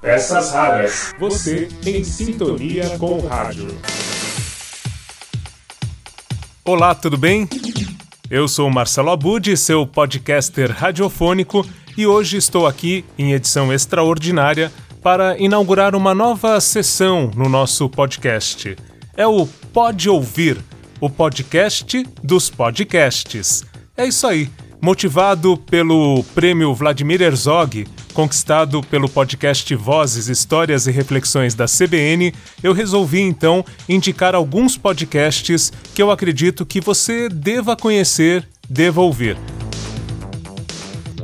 Peças raras. Você em sintonia com o rádio. Olá, tudo bem? Eu sou Marcelo Abud, seu podcaster radiofônico, e hoje estou aqui em edição extraordinária para inaugurar uma nova sessão no nosso podcast. É o Pode Ouvir, o podcast dos podcasts. É isso aí. Motivado pelo prêmio Vladimir Herzog, conquistado pelo podcast Vozes, Histórias e Reflexões da CBN, eu resolvi então indicar alguns podcasts que eu acredito que você deva conhecer, deva ouvir.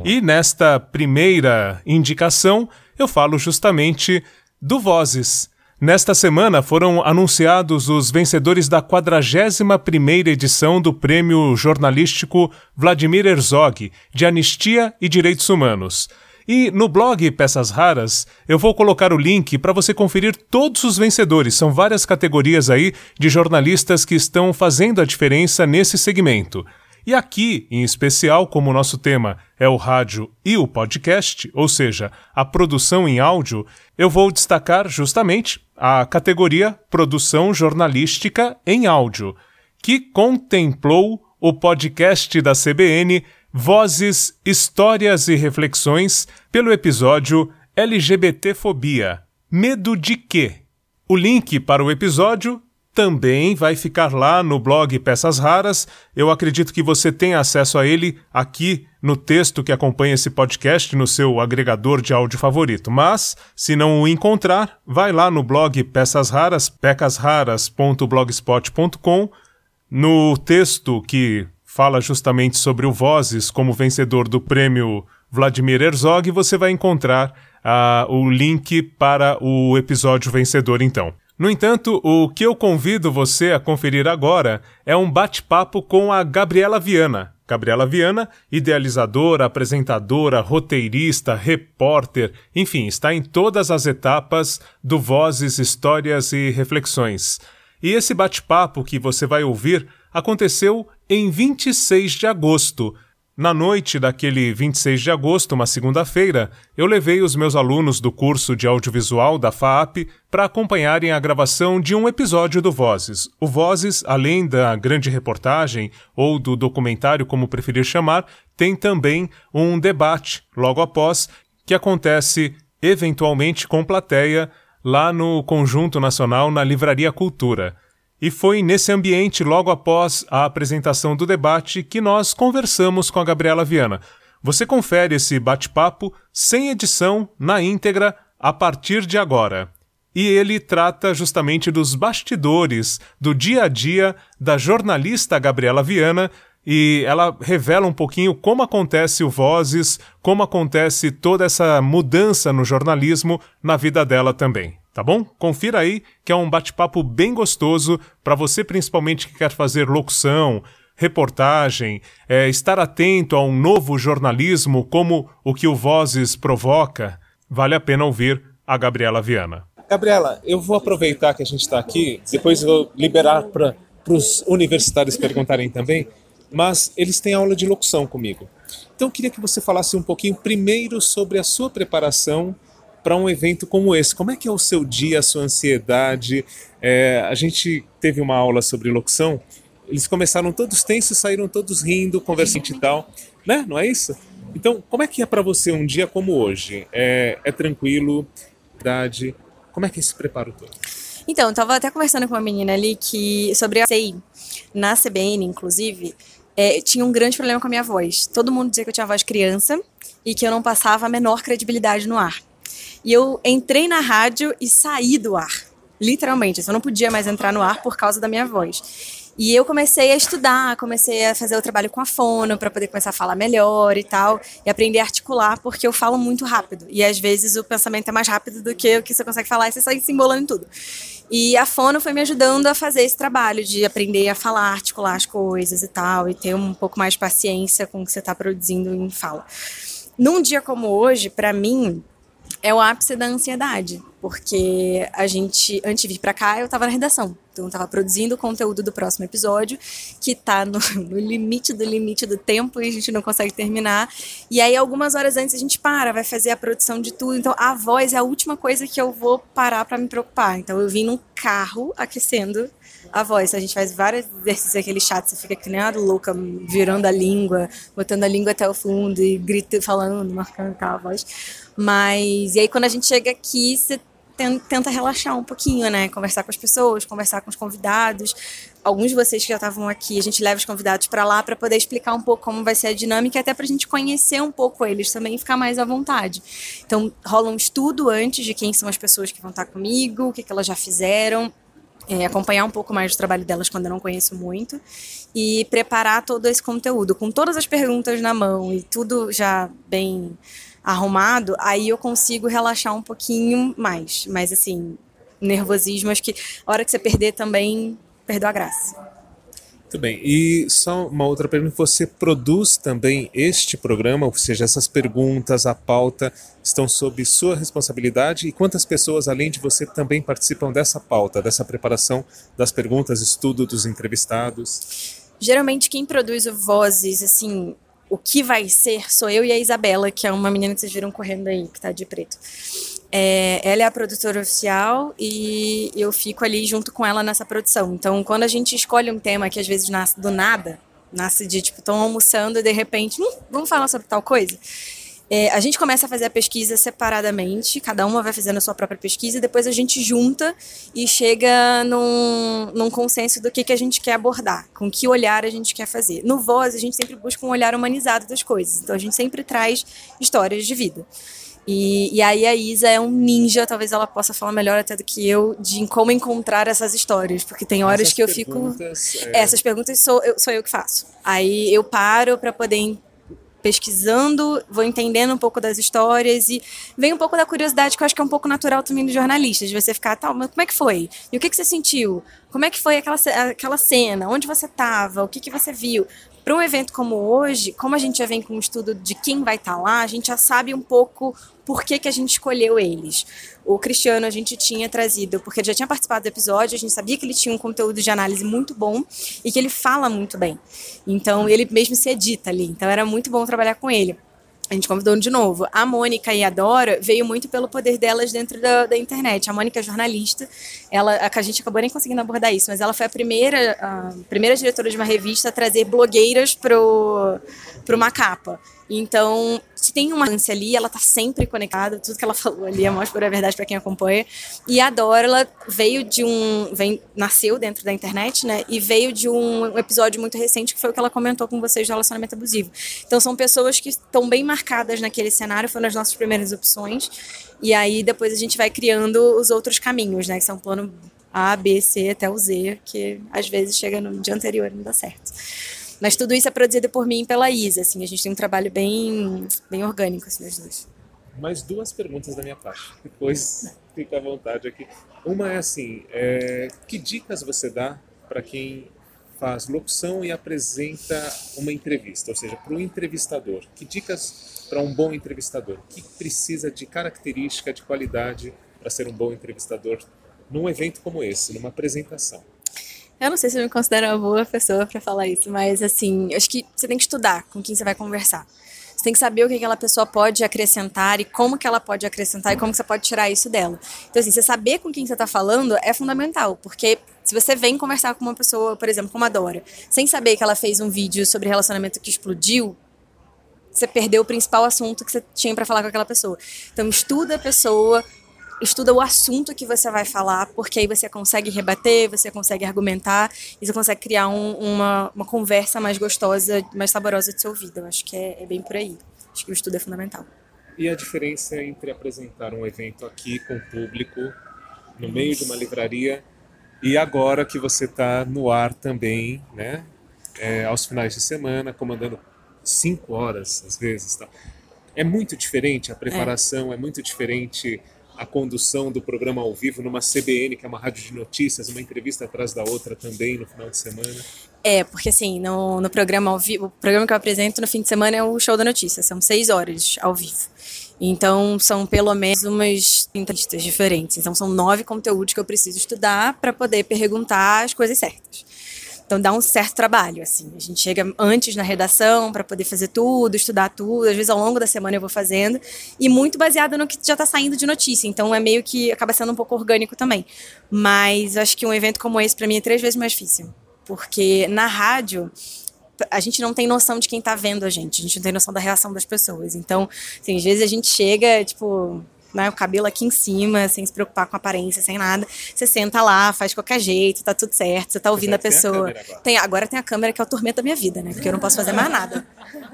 E nesta primeira indicação, eu falo justamente do Vozes. Nesta semana foram anunciados os vencedores da 41ª edição do Prêmio Jornalístico Vladimir Herzog, de Anistia e Direitos Humanos. E no blog Peças Raras, eu vou colocar o link para você conferir todos os vencedores. São várias categorias aí de jornalistas que estão fazendo a diferença nesse segmento. E aqui, em especial, como o nosso tema é o rádio e o podcast, ou seja, a produção em áudio, eu vou destacar justamente a categoria Produção Jornalística em Áudio, que contemplou o podcast da CBN Vozes, Histórias e Reflexões pelo episódio LGBTfobia. Medo de quê? O link para o episódio também vai ficar lá no blog Peças Raras. Eu acredito que você tem acesso a ele aqui no texto que acompanha esse podcast no seu agregador de áudio favorito. Mas, se não o encontrar, vai lá no blog Peças Raras, pecasraras.blogspot.com, no texto que fala justamente sobre o Vozes como vencedor do prêmio Vladimir Herzog, você vai encontrar uh, o link para o episódio vencedor então. No entanto, o que eu convido você a conferir agora é um bate-papo com a Gabriela Viana. Gabriela Viana, idealizadora, apresentadora, roteirista, repórter, enfim, está em todas as etapas do Vozes, Histórias e Reflexões. E esse bate-papo que você vai ouvir aconteceu em 26 de agosto, na noite daquele 26 de agosto, uma segunda-feira, eu levei os meus alunos do curso de audiovisual da FAAP para acompanharem a gravação de um episódio do Vozes. O Vozes, além da grande reportagem ou do documentário, como preferir chamar, tem também um debate logo após que acontece eventualmente com plateia lá no Conjunto Nacional na Livraria Cultura. E foi nesse ambiente, logo após a apresentação do debate, que nós conversamos com a Gabriela Viana. Você confere esse bate-papo sem edição, na íntegra, a partir de agora. E ele trata justamente dos bastidores do dia a dia da jornalista Gabriela Viana e ela revela um pouquinho como acontece o Vozes, como acontece toda essa mudança no jornalismo na vida dela também tá bom? Confira aí que é um bate-papo bem gostoso para você principalmente que quer fazer locução, reportagem, é, estar atento a um novo jornalismo como o que o Vozes provoca. Vale a pena ouvir a Gabriela Viana. Gabriela, eu vou aproveitar que a gente está aqui, depois vou liberar para os universitários perguntarem também, mas eles têm aula de locução comigo. Então eu queria que você falasse um pouquinho primeiro sobre a sua preparação para um evento como esse? Como é que é o seu dia, a sua ansiedade? É, a gente teve uma aula sobre locução, eles começaram todos tensos, saíram todos rindo, conversando e tal, né? Não é isso? Então, como é que é para você um dia como hoje? É, é tranquilo? Verdade? Como é que é esse preparo todo? Então, eu tava até conversando com uma menina ali que sobre a CI, na CBN, inclusive, é, tinha um grande problema com a minha voz. Todo mundo dizia que eu tinha voz criança e que eu não passava a menor credibilidade no ar. E eu entrei na rádio e saí do ar. Literalmente. Eu não podia mais entrar no ar por causa da minha voz. E eu comecei a estudar, comecei a fazer o trabalho com a fono para poder começar a falar melhor e tal, e aprender a articular, porque eu falo muito rápido. E às vezes o pensamento é mais rápido do que o que você consegue falar e você sai se embolando em tudo. E a fono foi me ajudando a fazer esse trabalho de aprender a falar, articular as coisas e tal, e ter um pouco mais de paciência com o que você está produzindo em fala. Num dia como hoje, para mim, é o ápice da ansiedade, porque a gente, antes de vir para cá, eu estava na redação. Então, estava produzindo o conteúdo do próximo episódio, que está no, no, limite do limite do tempo e a gente não consegue terminar. E aí, algumas horas antes, a gente para, vai fazer a produção de tudo. Então, a voz é a última coisa que eu vou parar para me preocupar. Então, eu vim num carro aquecendo a voz. A gente faz vários exercícios aquele chato, você fica que nem uma louca, virando a língua, botando a língua até o fundo e gritando, falando, marcando a voz. Mas, e aí quando a gente chega aqui, você tenta relaxar um pouquinho, né? Conversar com as pessoas, conversar com os convidados. Alguns de vocês que já estavam aqui, a gente leva os convidados para lá para poder explicar um pouco como vai ser a dinâmica, até para a gente conhecer um pouco eles também e ficar mais à vontade. Então, rola um estudo antes de quem são as pessoas que vão estar comigo, o que, que elas já fizeram, é, acompanhar um pouco mais do trabalho delas quando eu não conheço muito e preparar todo esse conteúdo com todas as perguntas na mão e tudo já bem arrumado, aí eu consigo relaxar um pouquinho mais. Mas assim, nervosismo, acho que a hora que você perder também perdeu a graça. Muito bem. E só uma outra pergunta: você produz também este programa, ou seja, essas perguntas, a pauta, estão sob sua responsabilidade? E quantas pessoas, além de você, também participam dessa pauta, dessa preparação das perguntas, estudo dos entrevistados? Geralmente, quem produz o Vozes, assim, o que vai ser sou eu e a Isabela, que é uma menina que vocês viram correndo aí, que tá de preto. É, ela é a produtora oficial e eu fico ali junto com ela nessa produção. Então, quando a gente escolhe um tema que às vezes nasce do nada, nasce de tipo, estão almoçando e de repente, hum, vamos falar sobre tal coisa. É, a gente começa a fazer a pesquisa separadamente, cada uma vai fazendo a sua própria pesquisa, e depois a gente junta e chega num, num consenso do que, que a gente quer abordar, com que olhar a gente quer fazer. No Voz, a gente sempre busca um olhar humanizado das coisas, então a gente sempre traz histórias de vida. E, e, aí a Isa é um ninja, talvez ela possa falar melhor até do que eu, de como encontrar essas histórias, porque tem horas essas que eu fico. É... Essas perguntas sou eu, sou eu que faço. Aí eu paro para poder pesquisando, vou entendendo um pouco das histórias e vem um pouco da curiosidade que eu acho que é um pouco natural também do jornalista, de você ficar, tal, mas como é que foi? E o que, que você sentiu? Como é que foi aquela, aquela cena? Onde você estava? O que, que você viu? Para um evento como hoje, como a gente já vem com um estudo de quem vai estar tá lá, a gente já sabe um pouco por que, que a gente escolheu eles. O Cristiano a gente tinha trazido, porque ele já tinha participado do episódio, a gente sabia que ele tinha um conteúdo de análise muito bom e que ele fala muito bem. Então ele mesmo se edita ali. Então era muito bom trabalhar com ele a gente convidou de novo. A Mônica e a Dora veio muito pelo poder delas dentro da, da internet. A Mônica é jornalista, ela, a, gente acabou nem conseguindo abordar isso, mas ela foi a primeira, a primeira diretora de uma revista a trazer blogueiras pro uma capa. Então, tem uma ânsia ali, ela tá sempre conectada, tudo que ela falou ali é mais pura verdade para quem acompanha. E a Dora, ela veio de um. Vem, nasceu dentro da internet, né? E veio de um episódio muito recente que foi o que ela comentou com vocês do relacionamento abusivo. Então, são pessoas que estão bem marcadas naquele cenário, foram as nossas primeiras opções. E aí, depois a gente vai criando os outros caminhos, né? Que são plano A, B, C até o Z, que às vezes chega no dia anterior e não dá certo. Mas tudo isso é produzido por mim e pela Isa, assim, a gente tem um trabalho bem, bem orgânico, assim, nós dois. Mais duas perguntas da minha parte, depois fica à vontade aqui. Uma é assim, é, que dicas você dá para quem faz locução e apresenta uma entrevista, ou seja, para o entrevistador. Que dicas para um bom entrevistador? O que precisa de característica, de qualidade para ser um bom entrevistador num evento como esse, numa apresentação? Eu não sei se eu me considero uma boa pessoa para falar isso, mas assim, acho que você tem que estudar com quem você vai conversar. Você tem que saber o que aquela pessoa pode acrescentar e como que ela pode acrescentar e como que você pode tirar isso dela. Então, assim, você saber com quem você está falando é fundamental, porque se você vem conversar com uma pessoa, por exemplo, como a Dora, sem saber que ela fez um vídeo sobre relacionamento que explodiu, você perdeu o principal assunto que você tinha para falar com aquela pessoa. Então, estuda a pessoa, estuda o assunto que você vai falar, porque aí você consegue rebater, você consegue argumentar e você consegue criar um, uma, uma conversa mais gostosa, mais saborosa de ser ouvida. Eu acho que é, é bem por aí. Acho que o estudo é fundamental. E a diferença entre apresentar um evento aqui com o público, no meio de uma livraria, e agora que você está no ar também, né? É, aos finais de semana, comandando cinco horas às vezes. Tá? É muito diferente a preparação, é, é muito diferente a condução do programa ao vivo numa CBN, que é uma rádio de notícias, uma entrevista atrás da outra também no final de semana? É, porque assim, no, no programa ao vivo, o programa que eu apresento no fim de semana é o Show da Notícia, são seis horas ao vivo. Então, são pelo menos umas 30 listas diferentes. Então, são nove conteúdos que eu preciso estudar para poder perguntar as coisas certas. Então, dá um certo trabalho, assim. A gente chega antes na redação para poder fazer tudo, estudar tudo. Às vezes, ao longo da semana, eu vou fazendo. E muito baseado no que já está saindo de notícia. Então, é meio que acaba sendo um pouco orgânico também. Mas acho que um evento como esse, para mim, é três vezes mais difícil. Porque na rádio, a gente não tem noção de quem tá vendo a gente, a gente não tem noção da reação das pessoas. Então, assim, às vezes a gente chega, tipo, né, o cabelo aqui em cima, sem se preocupar com aparência, sem nada. Você senta lá, faz qualquer jeito, tá tudo certo, você tá ouvindo a pessoa. Tem a agora. Tem, agora tem a câmera que é o tormento da minha vida, né? Porque eu não posso fazer mais nada.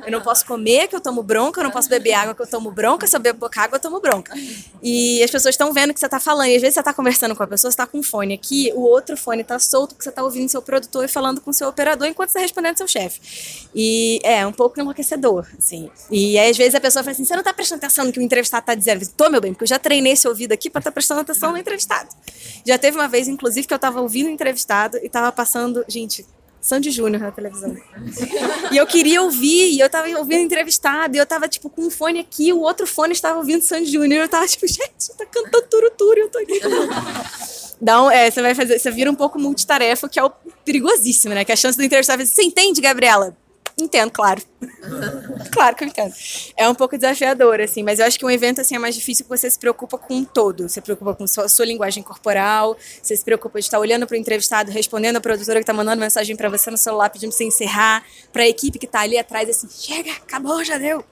Eu não posso comer que eu tomo bronca, eu não posso beber água que eu tomo bronca, se eu bebo pouca água eu tomo bronca. E as pessoas estão vendo o que você tá falando. E às vezes você tá conversando com a pessoa, você tá com um fone aqui, o outro fone tá solto, que você tá ouvindo seu produtor e falando com seu operador enquanto você tá respondendo seu chefe. E é um pouco enlouquecedor, assim. E aí, às vezes a pessoa fala assim: você não tá prestando atenção no que o entrevistado tá dizendo? Eu tô, meu bem, porque eu já treinei esse ouvido aqui para estar tá prestando atenção no entrevistado. Já teve uma vez, inclusive, que eu tava ouvindo o entrevistado e tava passando, gente, Sandy Júnior na televisão. E eu queria ouvir, e eu tava ouvindo entrevistado, e eu tava, tipo, com um fone aqui, o outro fone estava ouvindo Sandy Júnior, eu tava, tipo, gente, tá cantando turuturo, eu tô aqui. Então, é, você vai fazer, você vira um pouco multitarefa, que é o perigosíssimo, né? Que a chance do entrevistado você entende, Gabriela? Entendo, claro. claro que eu entendo. É um pouco desafiador, assim, mas eu acho que um evento assim é mais difícil porque você se preocupa com um todo. Você se preocupa com sua, sua linguagem corporal, você se preocupa de estar olhando para o entrevistado, respondendo a produtora que está mandando mensagem para você no celular pedindo você encerrar, para a equipe que está ali atrás, assim, chega, acabou, já deu.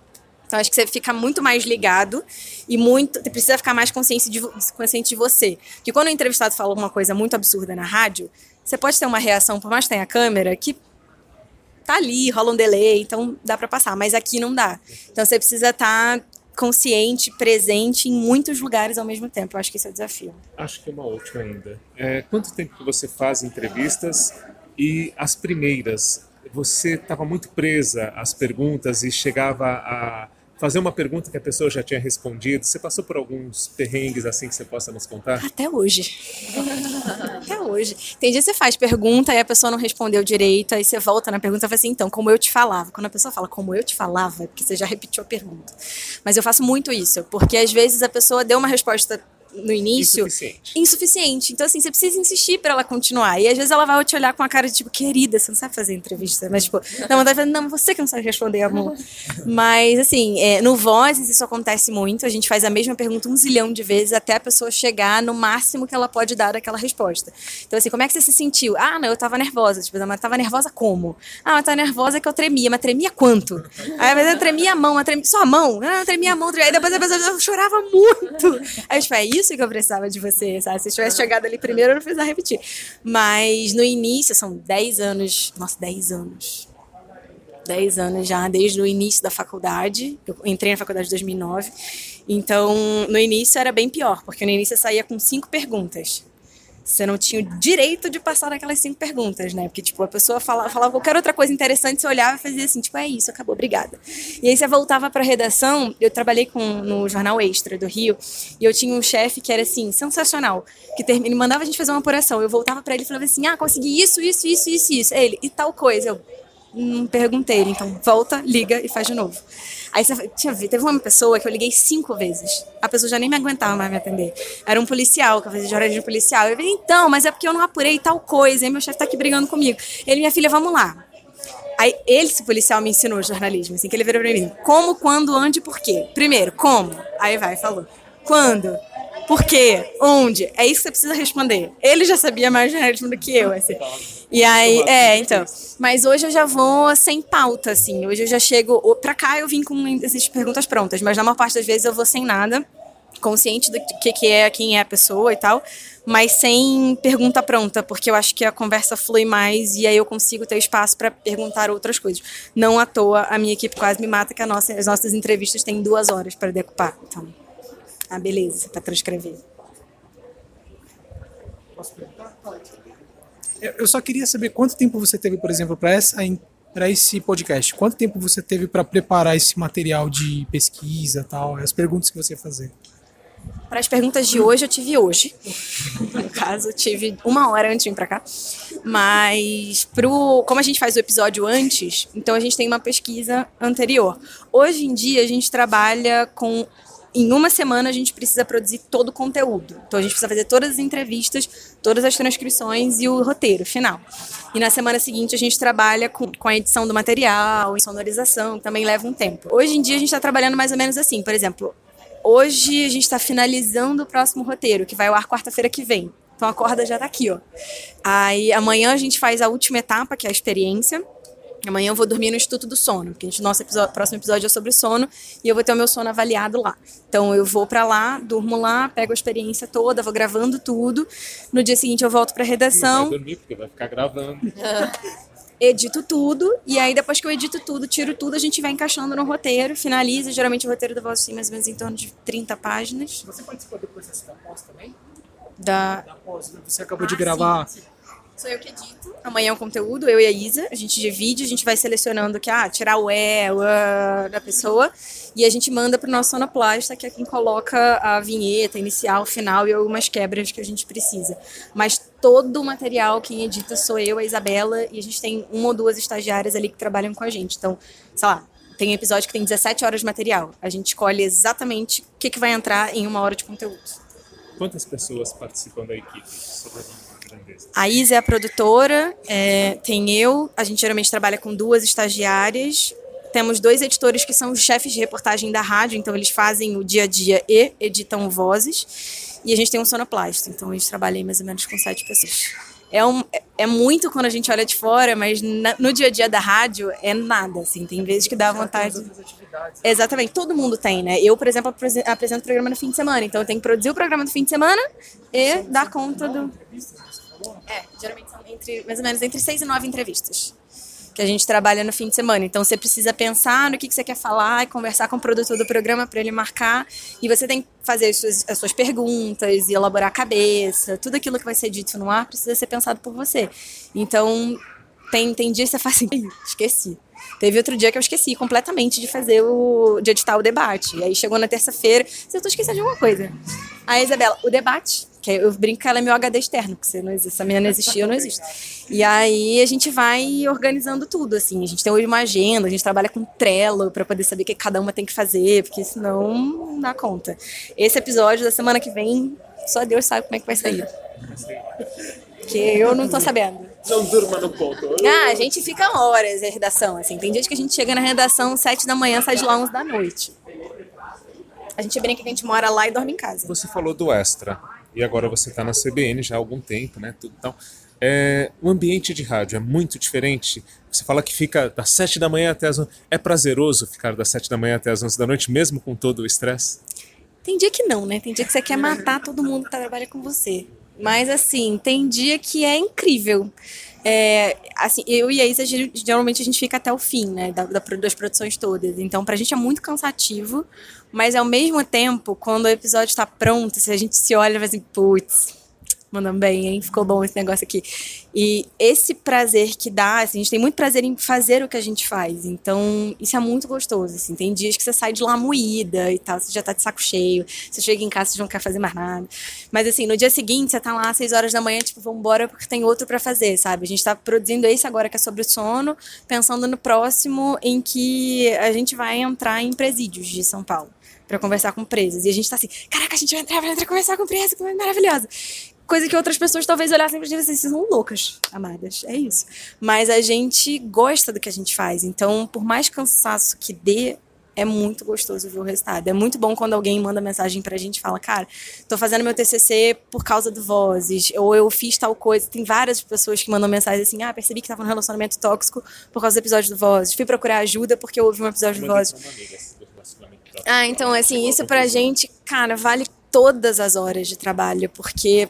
Então acho que você fica muito mais ligado e muito. Você precisa ficar mais consciente de, consciente de você. Porque quando o entrevistado fala uma coisa muito absurda na rádio, você pode ter uma reação, por mais que tenha câmera, que tá ali, rola um delay, então dá para passar, mas aqui não dá. Então você precisa estar tá consciente, presente em muitos lugares ao mesmo tempo. Eu acho que esse é o desafio. Acho que é uma última ainda. É, quanto tempo que você faz entrevistas e as primeiras? Você estava muito presa às perguntas e chegava a fazer uma pergunta que a pessoa já tinha respondido? Você passou por alguns perrengues assim que você possa nos contar? Até hoje. Até hoje. Tem dia que você faz pergunta e a pessoa não respondeu direito, aí você volta na pergunta e fala assim, então, como eu te falava. Quando a pessoa fala como eu te falava, é porque você já repetiu a pergunta. Mas eu faço muito isso, porque às vezes a pessoa deu uma resposta no início insuficiente. insuficiente. Então, assim, você precisa insistir para ela continuar. E às vezes ela vai te olhar com a cara de tipo, querida, você não sabe fazer entrevista. Mas, tipo, não, vontade de não, você que não sabe responder, amor. Mas, assim, é, no Vozes isso acontece muito. A gente faz a mesma pergunta um zilhão de vezes até a pessoa chegar no máximo que ela pode dar daquela resposta. Então, assim, como é que você se sentiu? Ah, não, eu tava nervosa. Tipo, mas tava nervosa como? Ah, mas tava nervosa que eu tremia. Mas tremia quanto? Aí, mas eu tremia a mão, mas tremia... só a mão? Ah, eu tremia a mão. Tremia... Aí depois a pessoa eu chorava muito. Aí tipo, é isso que eu precisava de você, sabe? Se tivesse chegado ali primeiro, eu não precisava repetir. Mas no início, são 10 anos, nossa, 10 anos. 10 anos já, desde o início da faculdade. Eu entrei na faculdade em 2009. Então, no início era bem pior, porque no início eu saía com cinco perguntas você não tinha o direito de passar naquelas cinco perguntas, né? Porque, tipo, a pessoa falava, falava qualquer outra coisa interessante, você olhava e fazia assim, tipo, é isso, acabou, obrigada. E aí você voltava pra redação, eu trabalhei com, no Jornal Extra do Rio, e eu tinha um chefe que era, assim, sensacional, que term... ele mandava a gente fazer uma apuração, eu voltava para ele e falava assim, ah, consegui isso, isso, isso, isso, isso. Ele, e tal coisa. Eu, não perguntei então volta, liga e faz de novo. Aí tinha teve uma pessoa que eu liguei cinco vezes. A pessoa já nem me aguentava mais me atender. Era um policial, que eu fazia de jornalismo policial. Eu falei, então, mas é porque eu não apurei tal coisa. Aí meu chefe tá aqui brigando comigo. Ele, minha filha, vamos lá. Aí ele, esse policial, me ensinou jornalismo, assim, que ele virou pra mim. Como, quando, onde, por quê? Primeiro, como? Aí vai, falou. Quando? Por quê? Onde? É isso que você precisa responder. Ele já sabia mais jornalismo do que eu, assim. E aí, é, então. Mas hoje eu já vou sem pauta, assim. Hoje eu já chego. Pra cá eu vim com essas perguntas prontas, mas na maior parte das vezes eu vou sem nada, consciente do que, que é, quem é a pessoa e tal, mas sem pergunta pronta, porque eu acho que a conversa flui mais e aí eu consigo ter espaço para perguntar outras coisas. Não à toa, a minha equipe quase me mata, que a nossa, as nossas entrevistas têm duas horas para decupar. Então, ah, beleza, para transcrever. Posso perguntar? Pode. Eu só queria saber quanto tempo você teve, por exemplo, para essa para esse podcast. Quanto tempo você teve para preparar esse material de pesquisa, tal, as perguntas que você ia fazer? Para as perguntas de hoje, eu tive hoje. No caso, eu tive uma hora antes de vir para cá. Mas, pro, como a gente faz o episódio antes, então a gente tem uma pesquisa anterior. Hoje em dia, a gente trabalha com em uma semana a gente precisa produzir todo o conteúdo. Então a gente precisa fazer todas as entrevistas, todas as transcrições e o roteiro final. E na semana seguinte a gente trabalha com, com a edição do material, sonorização, que também leva um tempo. Hoje em dia a gente está trabalhando mais ou menos assim. Por exemplo, hoje a gente está finalizando o próximo roteiro, que vai ao ar quarta-feira que vem. Então a corda já está aqui, ó. Aí amanhã a gente faz a última etapa, que é a experiência. Amanhã eu vou dormir no Instituto do Sono, porque o nosso episódio, próximo episódio é sobre sono e eu vou ter o meu sono avaliado lá. Então eu vou para lá, durmo lá, pego a experiência toda, vou gravando tudo. No dia seguinte eu volto para redação. Não vai dormir porque vai ficar gravando. edito tudo, e aí depois que eu edito tudo, tiro tudo, a gente vai encaixando no roteiro, finaliza. Geralmente o roteiro da Voz tem mais ou menos em torno de 30 páginas. Você participou do processo da pós também? Da... Da pós, né? Você acabou de gravar. Sim, sim. Sou eu que edito. Amanhã é um conteúdo, eu e a Isa. A gente divide, a gente vai selecionando que, ah, tirar o E, o A da pessoa. E a gente manda pro nosso sonoplasta, que é quem coloca a vinheta inicial, final e algumas quebras que a gente precisa. Mas todo o material, quem edita sou eu, a Isabela, e a gente tem uma ou duas estagiárias ali que trabalham com a gente. Então, sei lá, tem episódio que tem 17 horas de material. A gente escolhe exatamente o que, que vai entrar em uma hora de conteúdo. Quantas pessoas participam da equipe? A Isa é a produtora, é, tem eu, a gente geralmente trabalha com duas estagiárias. Temos dois editores que são os chefes de reportagem da rádio, então eles fazem o dia a dia e editam vozes. E a gente tem um sonoplasta, então a gente trabalha aí mais ou menos com sete pessoas. É, um, é muito quando a gente olha de fora, mas na, no dia a dia da rádio é nada, assim. Tem vezes que dá vontade. Exatamente, todo mundo tem, né? Eu, por exemplo, apresento o programa no fim de semana, então eu tenho que produzir o programa do fim de semana e dar conta do. É, geralmente são entre, mais ou menos entre seis e nove entrevistas que a gente trabalha no fim de semana. Então você precisa pensar no que, que você quer falar e conversar com o produtor do programa para ele marcar. E você tem que fazer as suas, as suas, perguntas e elaborar a cabeça. Tudo aquilo que vai ser dito no ar precisa ser pensado por você. Então tem, tem dias que você fala assim, esqueci. Teve outro dia que eu esqueci completamente de fazer o. de editar o debate. E aí chegou na terça-feira, eu tô esquecendo de alguma coisa. Aí, Isabela, o debate que eu brinco que ela é meu HD externo, porque se não existe, essa menina não existia, eu não existo. E aí a gente vai organizando tudo, assim. A gente tem hoje uma agenda, a gente trabalha com Trello para poder saber o que cada uma tem que fazer, porque senão não dá conta. Esse episódio da semana que vem, só Deus sabe como é que vai sair. Porque eu não tô sabendo. Não durma no ponto. Ah, a gente fica horas na redação, assim. Tem dias que a gente chega na redação sete da manhã, sai de lá onze da noite. A gente brinca que a gente mora lá e dorme em casa. Você falou do extra e agora você está na CBN já há algum tempo, né? Tudo tal. É, o ambiente de rádio é muito diferente. Você fala que fica das 7 da manhã até as 11. É prazeroso ficar das 7 da manhã até as 11 da noite, mesmo com todo o estresse? Tem dia que não, né? Tem dia que você quer matar todo mundo que trabalha com você. Mas, assim, tem dia que é incrível. É, assim, eu e a Isa, geralmente a gente fica até o fim, né, da, da, das produções todas. Então, pra gente é muito cansativo, mas ao mesmo tempo, quando o episódio está pronto, se a gente se olha e vai assim, putz, mandam bem, hein? Ficou bom esse negócio aqui. E esse prazer que dá, assim, a gente tem muito prazer em fazer o que a gente faz. Então, isso é muito gostoso, assim. Tem dias que você sai de lá moída e tal, você já tá de saco cheio, você chega em casa, você não quer fazer mais nada. Mas, assim, no dia seguinte, você tá lá às 6 horas da manhã, tipo, vamos embora porque tem outro para fazer, sabe? A gente tá produzindo esse agora que é sobre o sono, pensando no próximo em que a gente vai entrar em presídios de São Paulo para conversar com presos. E a gente tá assim, caraca, a gente vai entrar, vai entrar conversar com presos, que maravilhosa. Coisa que outras pessoas talvez olhassem pra gente e vocês são loucas, amadas. É isso. Mas a gente gosta do que a gente faz. Então, por mais cansaço que dê, é muito gostoso ver o resultado. É muito bom quando alguém manda mensagem pra gente e fala, cara, tô fazendo meu TCC por causa do Vozes, ou eu fiz tal coisa. Tem várias pessoas que mandam mensagem assim, ah, percebi que tava num relacionamento tóxico por causa do episódio do Vozes. Fui procurar ajuda porque houve um episódio do Vozes. Ah, então, assim, isso pra gente, cara, vale todas as horas de trabalho, porque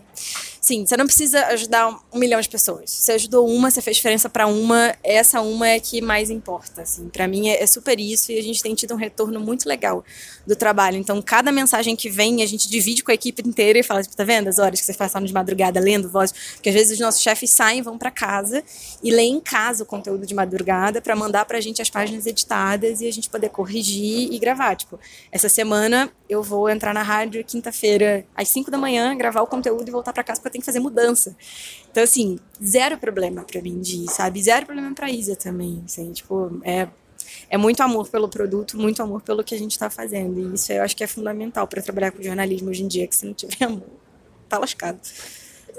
Sim, você não precisa ajudar um milhão de pessoas. Você ajudou uma, você fez diferença para uma, essa uma é que mais importa, assim. Para mim é, é, super isso e a gente tem tido um retorno muito legal do trabalho. Então, cada mensagem que vem, a gente divide com a equipe inteira e fala, tipo, tá vendo as horas que você passaram de madrugada lendo voz? Porque às vezes os nossos chefes saem, vão para casa e leem em casa o conteúdo de madrugada para mandar pra gente as páginas editadas e a gente poder corrigir e gravar. Tipo, essa semana eu vou entrar na rádio quinta-feira às 5 da manhã, gravar o conteúdo e voltar para casa tem que fazer mudança. Então, assim, zero problema para mim de sabe? Zero problema pra Isa também, assim, tipo, é, é muito amor pelo produto, muito amor pelo que a gente tá fazendo. E isso eu acho que é fundamental para trabalhar com jornalismo hoje em dia, que se não tiver amor, tá lascado.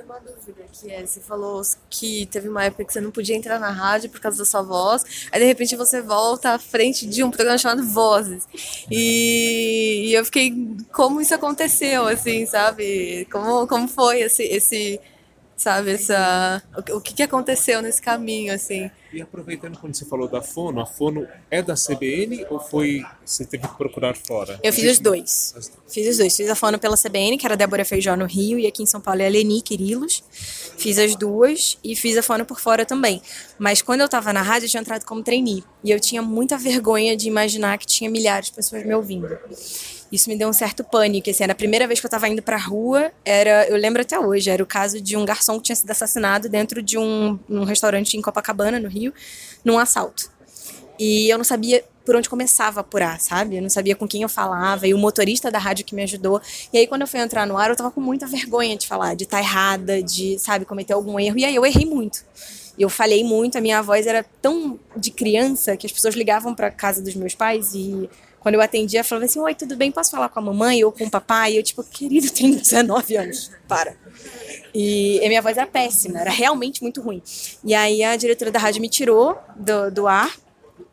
Uma dúvida, que é, você falou que teve uma época que você não podia entrar na rádio por causa da sua voz, aí de repente você volta à frente de um programa chamado Vozes. E, e eu fiquei, como isso aconteceu, assim, sabe? Como, como foi esse, esse sabe, essa, o, que, que aconteceu nesse caminho, assim? E aproveitando quando você falou da Fono, a Fono é da CBN ou foi você teve que procurar fora? Eu fiz os dois. Fiz os dois. Fiz a Fono pela CBN, que era Débora Feijó no Rio, e aqui em São Paulo é a Leni Quirilos. Fiz as duas e fiz a Fono por fora também. Mas quando eu tava na rádio, eu tinha entrado como trainee. E eu tinha muita vergonha de imaginar que tinha milhares de pessoas me ouvindo isso me deu um certo pânico. Assim, era a primeira vez que eu estava indo para a rua, era, eu lembro até hoje, era o caso de um garçom que tinha sido assassinado dentro de um, um restaurante em Copacabana, no Rio, num assalto. E eu não sabia por onde começava a apurar, sabe? Eu não sabia com quem eu falava, e o motorista da rádio que me ajudou. E aí, quando eu fui entrar no ar, eu tava com muita vergonha de falar, de estar tá errada, de, sabe, cometer algum erro. E aí eu errei muito. Eu falhei muito, a minha voz era tão de criança que as pessoas ligavam para casa dos meus pais e quando eu atendia, falava assim: Oi, tudo bem? Posso falar com a mamãe ou com o papai? E eu, tipo, querido, tenho 19 anos, para. E a minha voz era péssima, era realmente muito ruim. E aí a diretora da rádio me tirou do, do ar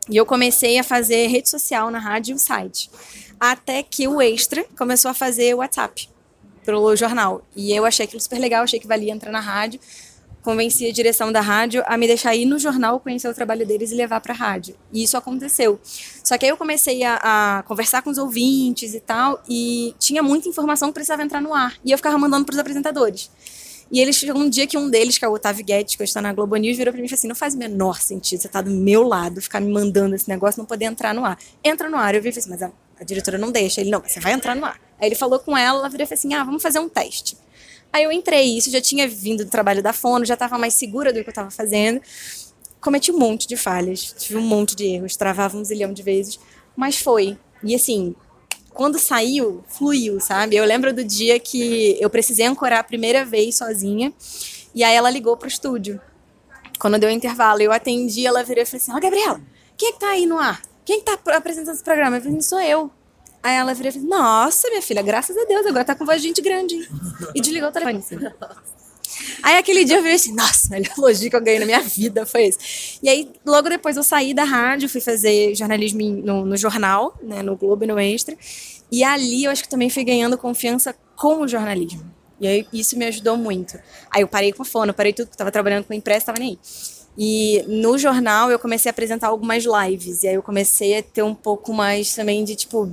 e eu comecei a fazer rede social na rádio e site. Até que o Extra começou a fazer WhatsApp pelo jornal. E eu achei aquilo super legal, achei que valia entrar na rádio convenci a direção da rádio a me deixar ir no jornal, conhecer o trabalho deles e levar para a rádio. E isso aconteceu. Só que aí eu comecei a, a, conversar com os ouvintes e tal, e tinha muita informação que precisava entrar no ar. E eu ficava mandando para os apresentadores. E eles chegou um dia que um deles, que é o Otávio Guedes, que hoje está na Globo News, virou para mim e falou assim: não faz o menor sentido você tá do meu lado, ficar me mandando esse negócio, não poder entrar no ar. Entra no ar. Eu vi e falei assim, mas a, a diretora não deixa. Ele, não, você vai entrar no ar. Aí ele falou com ela, ela virou e falou assim: ah, vamos fazer um teste. Aí eu entrei, isso já tinha vindo do trabalho da Fono, já estava mais segura do que eu estava fazendo. Cometi um monte de falhas, tive um monte de erros, travava um zilhão de vezes, mas foi. E assim, quando saiu, fluiu, sabe? Eu lembro do dia que eu precisei ancorar a primeira vez sozinha, e aí ela ligou pro estúdio. Quando deu o intervalo, eu atendi, ela virou e falou assim: Ó, oh, Gabriela, quem é que tá aí no ar? Quem é que tá apresentando esse programa? Eu falei: Sou eu. Aí ela virou e falou: Nossa, minha filha, graças a Deus, agora tá com voz de gente grande. Hein? E desligou o telefone. Assim. Aí aquele dia eu virei assim: Nossa, o melhor elogio que eu ganhei na minha vida foi esse. E aí, logo depois eu saí da rádio, fui fazer jornalismo no, no jornal, né, no Globo e no Extra. E ali eu acho que também fui ganhando confiança com o jornalismo. E aí isso me ajudou muito. Aí eu parei com a fono, parei tudo, tava trabalhando com impresso, tava nem aí. E no jornal eu comecei a apresentar algumas lives. E aí eu comecei a ter um pouco mais também de tipo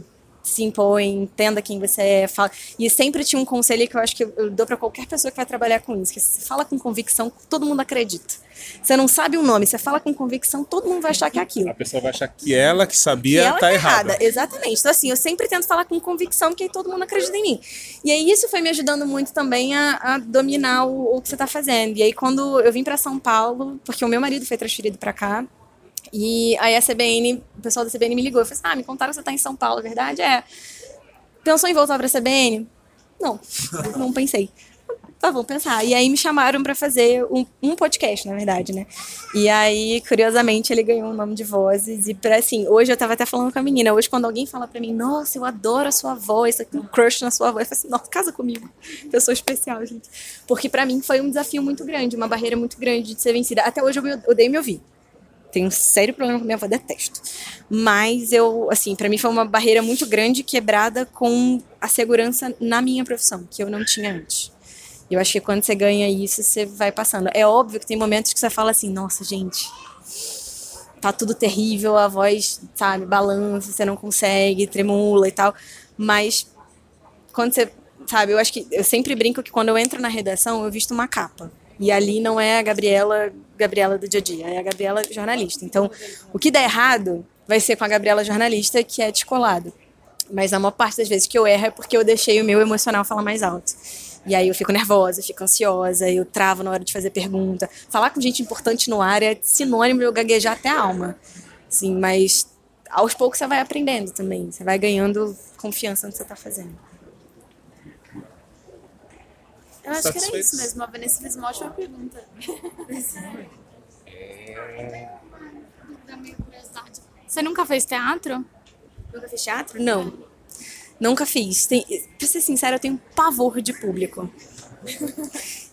se impõe, entenda quem você é. Fala. E sempre tinha um conselho que eu acho que eu dou para qualquer pessoa que vai trabalhar com isso, que você fala com convicção, todo mundo acredita. Você não sabe o nome, você fala com convicção, todo mundo vai achar que é aquilo. A pessoa vai achar que ela que sabia que ela tá, tá errada. errada. Exatamente. Então assim, eu sempre tento falar com convicção, porque aí todo mundo acredita em mim. E aí isso foi me ajudando muito também a, a dominar o, o que você está fazendo. E aí quando eu vim para São Paulo, porque o meu marido foi transferido para cá, e aí a CBN, o pessoal da CBN me ligou. Eu falei assim, ah, me contaram que você está em São Paulo, verdade? É. Pensou em voltar para a CBN? Não, não pensei. Tá, vamos pensar. E aí me chamaram para fazer um, um, podcast, na verdade, né? E aí, curiosamente, ele ganhou um nome de vozes. E para assim, hoje eu tava até falando com a menina. Hoje, quando alguém fala para mim, nossa, eu adoro a sua voz, eu tenho um crush na sua voz, eu falo assim, nossa, casa comigo. Pessoa especial, gente. Porque para mim foi um desafio muito grande, uma barreira muito grande de ser vencida. Até hoje eu odeio me ouvir tenho um sério problema com minha avó, detesto. Mas eu, assim, para mim foi uma barreira muito grande quebrada com a segurança na minha profissão, que eu não tinha antes. Eu acho que quando você ganha isso, você vai passando. É óbvio que tem momentos que você fala assim, nossa, gente, tá tudo terrível, a voz, sabe, balança, você não consegue, tremula e tal. Mas quando você sabe, eu acho que eu sempre brinco que quando eu entro na redação, eu visto uma capa. E ali não é a Gabriela, Gabriela do dia a dia, é a Gabriela jornalista. Então, o que der errado vai ser com a Gabriela jornalista, que é descolado. Mas a maior parte das vezes que eu erro é porque eu deixei o meu emocional falar mais alto. E aí eu fico nervosa, fico ansiosa, eu travo na hora de fazer pergunta. Falar com gente importante no ar é sinônimo de eu gaguejar até a alma. Sim, mas aos poucos você vai aprendendo também. Você vai ganhando confiança no que você está fazendo. Eu acho que era isso mesmo. A Vanessa fez uma ótima pergunta. Você nunca fez teatro? Nunca fiz teatro? Não. Nunca fiz. Tem, pra ser sincera, eu tenho um pavor de público.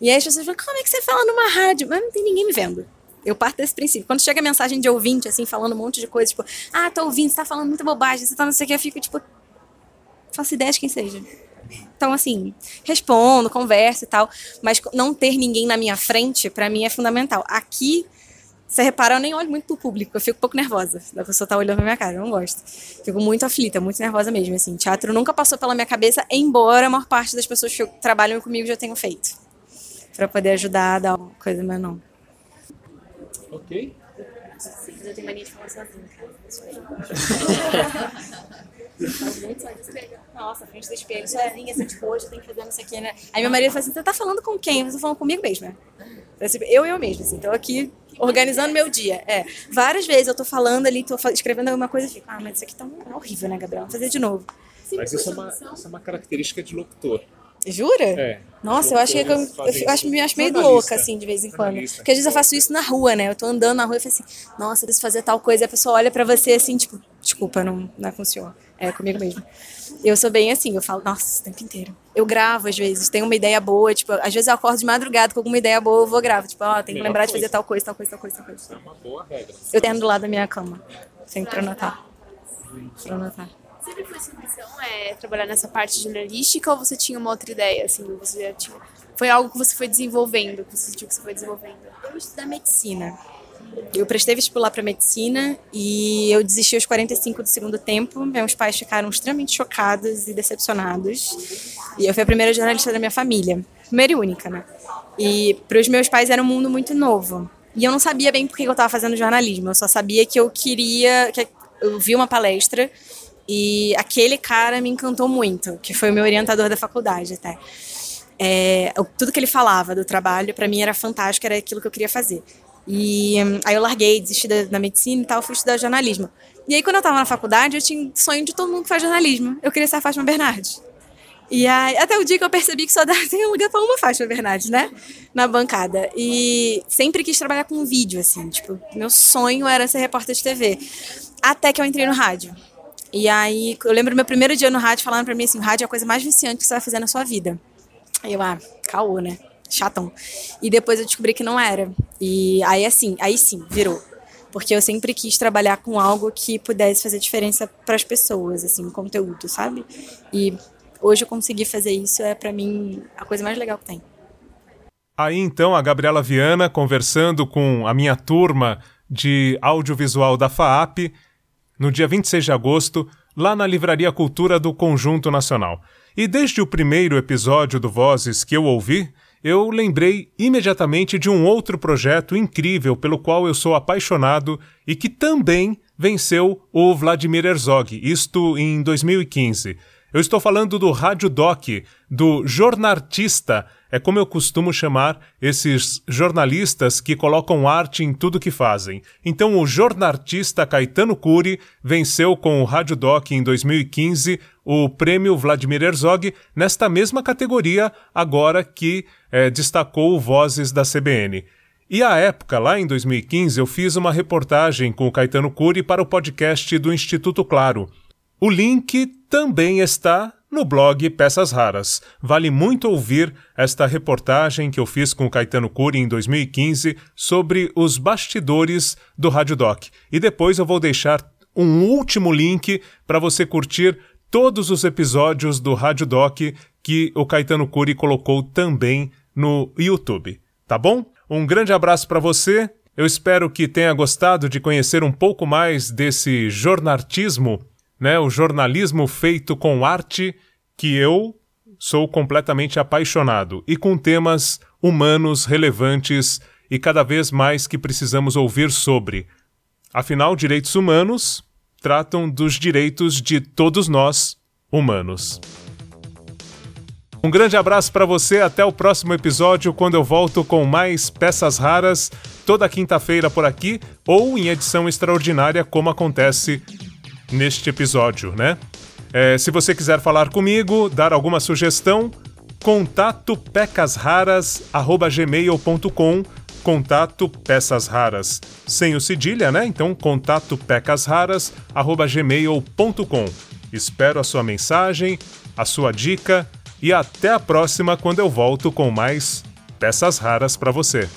e aí as pessoas falam, como é que você fala numa rádio? Mas não tem ninguém me vendo. Eu parto desse princípio. Quando chega mensagem de ouvinte, assim, falando um monte de coisa, tipo, ah, tô ouvindo, você tá falando muita bobagem, você tá não sei o que, eu fico, tipo, faço ideia de quem seja. Então, assim, respondo, converso e tal, mas não ter ninguém na minha frente, pra mim, é fundamental. Aqui, você repara, eu nem olho muito pro público, eu fico um pouco nervosa da pessoa tá olhando pra minha cara, eu não gosto. Fico muito aflita, muito nervosa mesmo, assim. Teatro nunca passou pela minha cabeça, embora a maior parte das pessoas que trabalham comigo já tenham feito. Pra poder ajudar a dar uma coisa, mas não. Ok. Eu tenho mania de falar sozinha, Nossa, frente do espelho, sozinha, assim, tipo, hoje eu tenho que fazer isso aqui, né? Aí meu marido fala assim, você tá falando com quem? Você tá falando comigo mesmo, né? Assim, Eu, eu mesmo, assim, tô aqui organizando meu dia. É, várias vezes eu tô falando ali, tô escrevendo alguma coisa e fico, ah, mas isso aqui tá horrível, né, Gabriel? Vamos fazer de novo. Mas isso é uma, isso é uma característica de locutor. Jura? É. Nossa, eu acho que eu, eu, acho, me acho meio Jornalista. louca, assim, de vez em quando. Jornalista. Porque às vezes eu faço isso na rua, né? Eu tô andando na rua e falo assim, nossa, eu preciso fazer tal coisa. E a pessoa olha pra você assim, tipo, desculpa, não, não é com o senhor. É comigo mesmo. Eu sou bem assim, eu falo, nossa, o tempo inteiro. Eu gravo às vezes, tenho uma ideia boa, tipo, às vezes eu acordo de madrugada com alguma ideia boa, eu vou gravo. Tipo, ó, tem que lembrar de coisa. fazer tal coisa, tal coisa, tal coisa, tal coisa. É uma boa regra. Eu tenho do lado da minha cama, sempre pra anotar. Pra anotar. Sempre foi sua missão é trabalhar nessa parte jornalística ou você tinha uma outra ideia? Assim, você já tinha... Foi algo que você foi desenvolvendo, que você sentiu que você foi desenvolvendo? Eu estudar medicina. Eu prestei vestibular para medicina e eu desisti aos 45 do segundo tempo. Meus pais ficaram extremamente chocados e decepcionados. E eu fui a primeira jornalista da minha família. Primeira e única, né? E para os meus pais era um mundo muito novo. E eu não sabia bem por que eu estava fazendo jornalismo. Eu só sabia que eu queria. Que eu vi uma palestra e aquele cara me encantou muito, que foi o meu orientador da faculdade até. É, tudo que ele falava do trabalho, para mim era fantástico, era aquilo que eu queria fazer. E hum, aí eu larguei, desisti da, da medicina e tal, fui estudar jornalismo. E aí quando eu tava na faculdade, eu tinha sonho de todo mundo que faz jornalismo. Eu queria ser a Fátima Bernardes. E aí, até o dia que eu percebi que só dá, tem lugar pra uma Fátima Bernardes, né? Na bancada. E sempre quis trabalhar com vídeo, assim. Tipo, meu sonho era ser repórter de TV. Até que eu entrei no rádio. E aí, eu lembro meu primeiro dia no rádio falando pra mim assim: o rádio é a coisa mais viciante que você vai fazer na sua vida. Aí eu, ah, caô, né? Chatão. E depois eu descobri que não era. E aí, assim, aí sim, virou. Porque eu sempre quis trabalhar com algo que pudesse fazer diferença para as pessoas, assim, conteúdo, sabe? E hoje eu consegui fazer isso, é pra mim a coisa mais legal que tem. Aí então a Gabriela Viana conversando com a minha turma de audiovisual da FAAP no dia 26 de agosto, lá na Livraria Cultura do Conjunto Nacional. E desde o primeiro episódio do Vozes que eu ouvi, eu lembrei imediatamente de um outro projeto incrível pelo qual eu sou apaixonado e que também venceu o Vladimir Herzog, isto em 2015. Eu estou falando do Rádio Doc, do jornartista, é como eu costumo chamar esses jornalistas que colocam arte em tudo que fazem. Então o jornartista Caetano Cury venceu com o Rádio Doc em 2015 o prêmio Vladimir Herzog nesta mesma categoria, agora que eh, destacou Vozes da CBN. E à época, lá em 2015, eu fiz uma reportagem com o Caetano Cury para o podcast do Instituto Claro. O link também está no blog Peças Raras. Vale muito ouvir esta reportagem que eu fiz com o Caetano Cury em 2015 sobre os bastidores do Rádio Doc. E depois eu vou deixar um último link para você curtir todos os episódios do Rádio Doc que o Caetano Cury colocou também no YouTube. Tá bom? Um grande abraço para você. Eu espero que tenha gostado de conhecer um pouco mais desse jornalismo, né? O jornalismo feito com arte que eu sou completamente apaixonado e com temas humanos relevantes e cada vez mais que precisamos ouvir sobre. Afinal, direitos humanos tratam dos direitos de todos nós, humanos. Um grande abraço para você, até o próximo episódio, quando eu volto com mais peças raras, toda quinta-feira por aqui, ou em edição extraordinária, como acontece neste episódio, né? É, se você quiser falar comigo, dar alguma sugestão, contato pecasraras@gmail.com contato peças raras sem o cedilha, né? Então contato pecasraras@gmail.com. Espero a sua mensagem, a sua dica e até a próxima quando eu volto com mais peças raras para você.